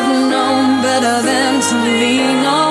I've known better than to lean on.